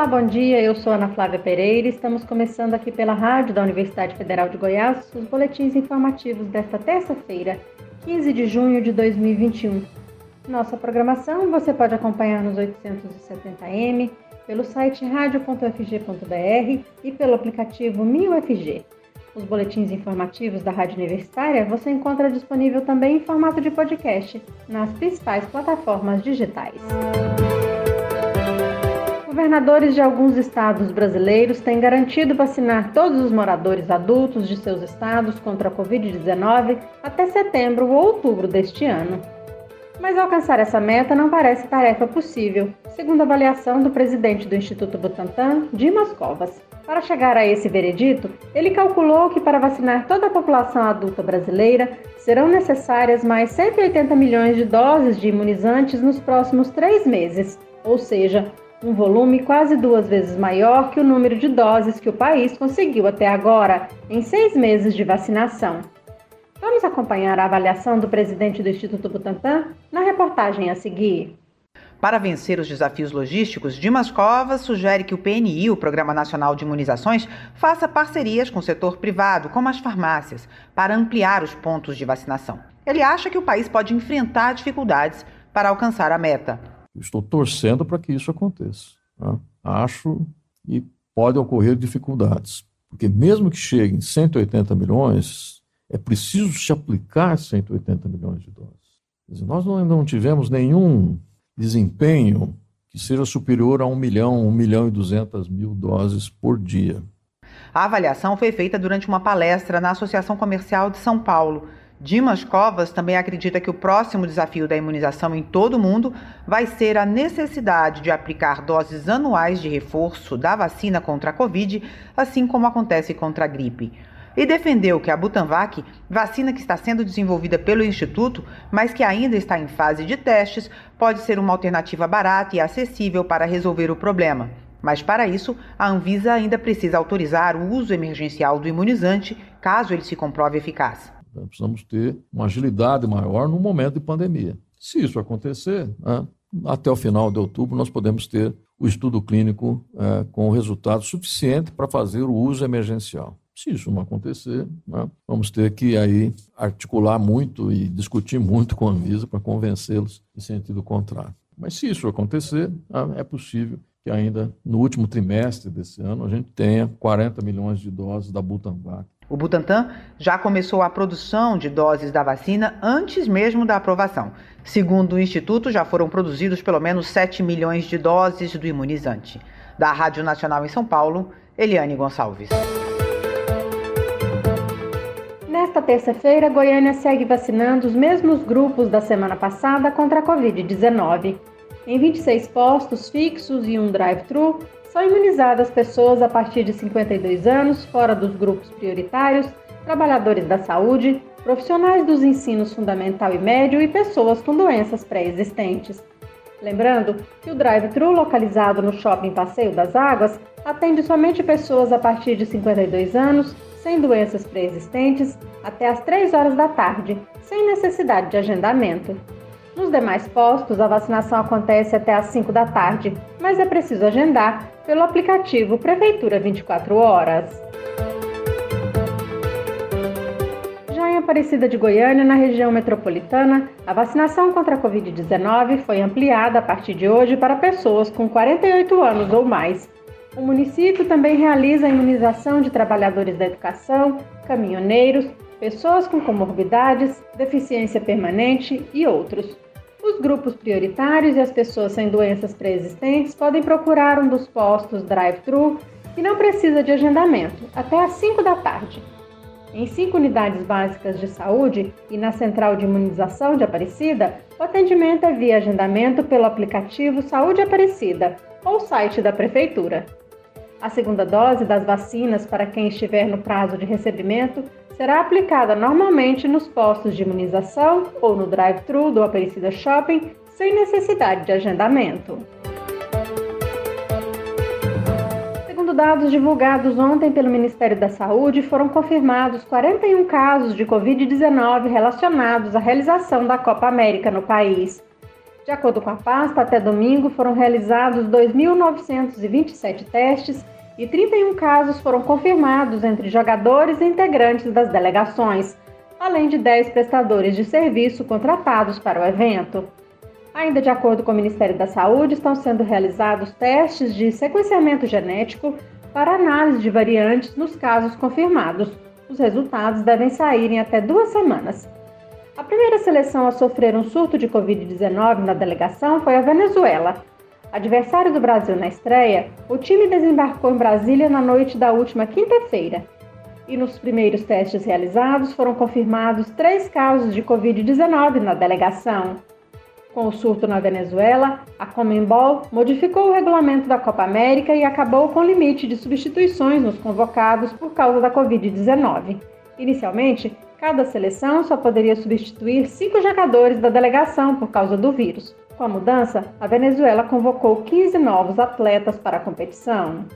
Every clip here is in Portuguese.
Olá, bom dia. Eu sou Ana Flávia Pereira estamos começando aqui pela rádio da Universidade Federal de Goiás os boletins informativos desta terça-feira, 15 de junho de 2021. Nossa programação você pode acompanhar nos 870m, pelo site radio.fg.br e pelo aplicativo MinUFG. Os boletins informativos da Rádio Universitária você encontra disponível também em formato de podcast nas principais plataformas digitais. Governadores de alguns estados brasileiros têm garantido vacinar todos os moradores adultos de seus estados contra a Covid-19 até setembro ou outubro deste ano. Mas alcançar essa meta não parece tarefa possível, segundo a avaliação do presidente do Instituto Butantan, Dimas Covas. Para chegar a esse veredito, ele calculou que para vacinar toda a população adulta brasileira serão necessárias mais 180 milhões de doses de imunizantes nos próximos três meses, ou seja, um volume quase duas vezes maior que o número de doses que o país conseguiu até agora em seis meses de vacinação. Vamos acompanhar a avaliação do presidente do Instituto Butantan na reportagem a seguir. Para vencer os desafios logísticos, Dimas Covas sugere que o PNI, o Programa Nacional de Imunizações, faça parcerias com o setor privado, como as farmácias, para ampliar os pontos de vacinação. Ele acha que o país pode enfrentar dificuldades para alcançar a meta. Estou torcendo para que isso aconteça. Né? Acho que podem ocorrer dificuldades, porque mesmo que cheguem 180 milhões, é preciso se aplicar 180 milhões de doses. Dizer, nós não, não tivemos nenhum desempenho que seja superior a 1 milhão, 1 milhão e 200 mil doses por dia. A avaliação foi feita durante uma palestra na Associação Comercial de São Paulo Dimas Covas também acredita que o próximo desafio da imunização em todo o mundo vai ser a necessidade de aplicar doses anuais de reforço da vacina contra a Covid, assim como acontece contra a gripe. E defendeu que a Butanvac, vacina que está sendo desenvolvida pelo Instituto, mas que ainda está em fase de testes, pode ser uma alternativa barata e acessível para resolver o problema. Mas para isso, a Anvisa ainda precisa autorizar o uso emergencial do imunizante, caso ele se comprove eficaz. Né? Precisamos ter uma agilidade maior no momento de pandemia. Se isso acontecer, né, até o final de outubro nós podemos ter o estudo clínico é, com resultado suficiente para fazer o uso emergencial. Se isso não acontecer, né, vamos ter que aí articular muito e discutir muito com a Anvisa para convencê-los em sentido contrário. Mas se isso acontecer, né, é possível que ainda no último trimestre desse ano a gente tenha 40 milhões de doses da Butanvac o Butantan já começou a produção de doses da vacina antes mesmo da aprovação. Segundo o Instituto, já foram produzidos pelo menos 7 milhões de doses do imunizante. Da Rádio Nacional em São Paulo, Eliane Gonçalves. Nesta terça-feira, Goiânia segue vacinando os mesmos grupos da semana passada contra a Covid-19. Em 26 postos fixos e um drive-thru, são imunizadas pessoas a partir de 52 anos, fora dos grupos prioritários, trabalhadores da saúde, profissionais dos ensinos fundamental e médio e pessoas com doenças pré-existentes. Lembrando que o drive-thru localizado no Shopping Passeio das Águas atende somente pessoas a partir de 52 anos, sem doenças pré-existentes, até às 3 horas da tarde, sem necessidade de agendamento. Nos demais postos, a vacinação acontece até às 5 da tarde, mas é preciso agendar pelo aplicativo Prefeitura 24 Horas. Já em Aparecida de Goiânia, na região metropolitana, a vacinação contra a Covid-19 foi ampliada a partir de hoje para pessoas com 48 anos ou mais. O município também realiza a imunização de trabalhadores da educação, caminhoneiros, pessoas com comorbidades, deficiência permanente e outros. Os grupos prioritários e as pessoas sem doenças pré-existentes podem procurar um dos postos drive-thru que não precisa de agendamento, até às 5 da tarde. Em cinco unidades básicas de saúde e na central de imunização de Aparecida, o atendimento é via agendamento pelo aplicativo Saúde Aparecida ou site da Prefeitura. A segunda dose das vacinas para quem estiver no prazo de recebimento será aplicada normalmente nos postos de imunização ou no drive-thru do Aparecida Shopping, sem necessidade de agendamento. Segundo dados divulgados ontem pelo Ministério da Saúde, foram confirmados 41 casos de Covid-19 relacionados à realização da Copa América no país. De acordo com a pasta, até domingo foram realizados 2.927 testes e 31 casos foram confirmados entre jogadores e integrantes das delegações, além de 10 prestadores de serviço contratados para o evento. Ainda de acordo com o Ministério da Saúde, estão sendo realizados testes de sequenciamento genético para análise de variantes nos casos confirmados. Os resultados devem sair em até duas semanas. A primeira seleção a sofrer um surto de Covid-19 na delegação foi a Venezuela. Adversário do Brasil na estreia, o time desembarcou em Brasília na noite da última quinta-feira. E nos primeiros testes realizados foram confirmados três casos de Covid-19 na delegação. Com o surto na Venezuela, a Comembol modificou o regulamento da Copa América e acabou com o limite de substituições nos convocados por causa da Covid-19. Inicialmente, cada seleção só poderia substituir cinco jogadores da delegação por causa do vírus. Com a mudança, a Venezuela convocou 15 novos atletas para a competição.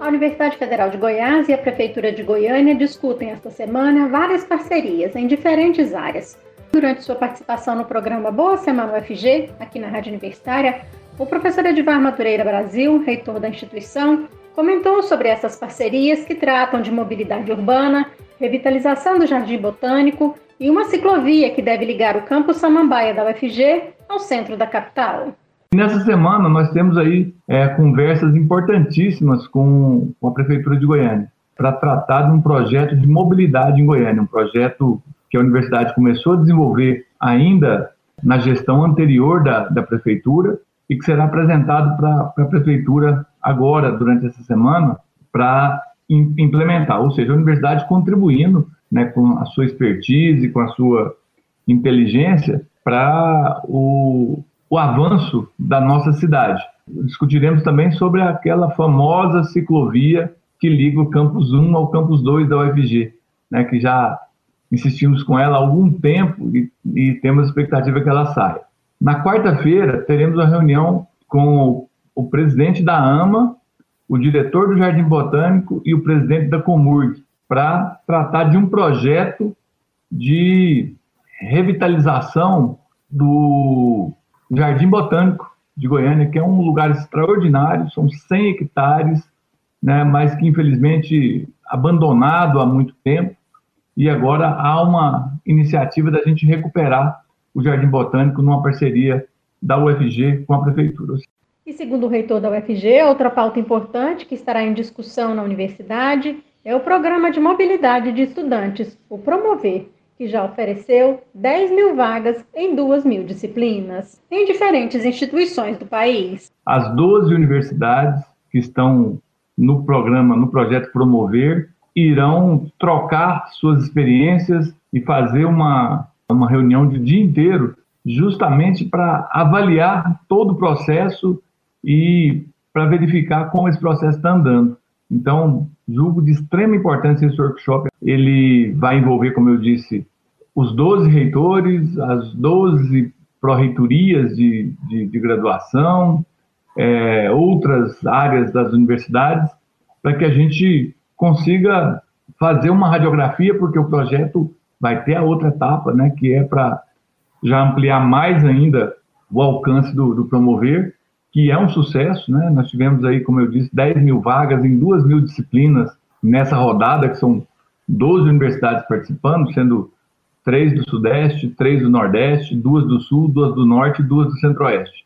Universidade Federal de Goiás e a Prefeitura de Goiânia discutem esta semana várias parcerias em diferentes áreas. Durante sua participação no programa Boa Semana UFG, aqui na Rádio Universitária, o professor Edivar Matureira Brasil, reitor da instituição, comentou sobre essas parcerias que tratam de mobilidade urbana, revitalização do Jardim Botânico e uma ciclovia que deve ligar o campus Samambaia da UFG ao centro da capital. Nessa semana, nós temos aí é, conversas importantíssimas com, a Prefeitura de Goiânia para tratar de um projeto de mobilidade em Goiânia, um projeto que a universidade começou a desenvolver ainda na gestão anterior da, da Prefeitura e que será apresentado para a Prefeitura agora, durante essa semana, para implementar, ou seja, a universidade contribuindo né, com a sua expertise, com a sua inteligência para o, o avanço da nossa cidade. Discutiremos também sobre aquela famosa ciclovia que liga o campus 1 ao campus 2 da UFG, né, que já insistimos com ela há algum tempo e, e temos expectativa que ela saia. Na quarta-feira, teremos uma reunião com o, o presidente da AMA, o diretor do Jardim Botânico e o presidente da Comurg, para tratar de um projeto de revitalização do Jardim Botânico de Goiânia, que é um lugar extraordinário, são 100 hectares, né, mas que infelizmente abandonado há muito tempo, e agora há uma iniciativa da gente recuperar o Jardim Botânico numa parceria da UFG com a Prefeitura. E segundo o reitor da UFG, outra pauta importante que estará em discussão na universidade é o Programa de Mobilidade de Estudantes, o Promover, que já ofereceu 10 mil vagas em 2 mil disciplinas, em diferentes instituições do país. As 12 universidades que estão no programa, no projeto Promover, irão trocar suas experiências e fazer uma, uma reunião de dia inteiro, justamente para avaliar todo o processo e para verificar como esse processo está andando. Então, julgo de extrema importância esse workshop. Ele vai envolver, como eu disse, os 12 reitores, as 12 pró-reitorias de, de, de, graduação, é, outras áreas das universidades, para que a gente consiga fazer uma radiografia, porque o projeto vai ter a outra etapa, né, que é para já ampliar mais ainda o alcance do, do, promover, que é um sucesso, né? Nós tivemos aí, como eu disse, 10 mil vagas em 2 mil disciplinas nessa rodada, que são 12 universidades participando, sendo três do Sudeste, três do Nordeste, duas do Sul, duas do Norte e duas do Centro-Oeste.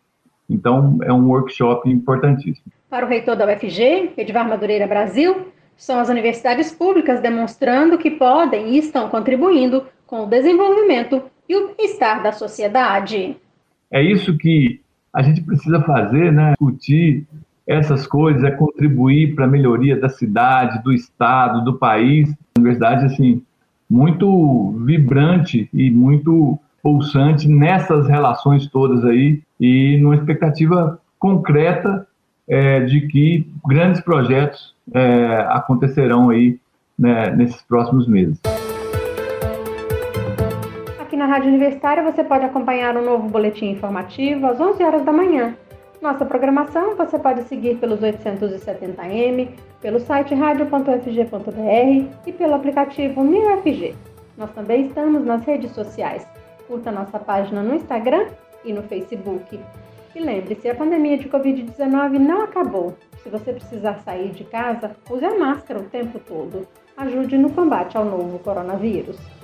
Então, é um workshop importantíssimo. Para o reitor da UFG, Edvar Madureira Brasil, são as universidades públicas demonstrando que podem e estão contribuindo com o desenvolvimento e o bem-estar da sociedade. É isso que a gente precisa fazer, né? Discutir essas coisas, é contribuir para a melhoria da cidade, do estado, do país. A universidade, assim, muito vibrante e muito pulsante nessas relações todas aí e numa expectativa concreta é, de que grandes projetos é, acontecerão aí né, nesses próximos meses. Aqui na Rádio Universitária você pode acompanhar um novo boletim informativo às 11 horas da manhã. Nossa programação você pode seguir pelos 870m, pelo site radio.fg.br e pelo aplicativo MinUFG. Nós também estamos nas redes sociais. Curta nossa página no Instagram e no Facebook. E lembre-se, a pandemia de Covid-19 não acabou. Se você precisar sair de casa, use a máscara o tempo todo. Ajude no combate ao novo coronavírus.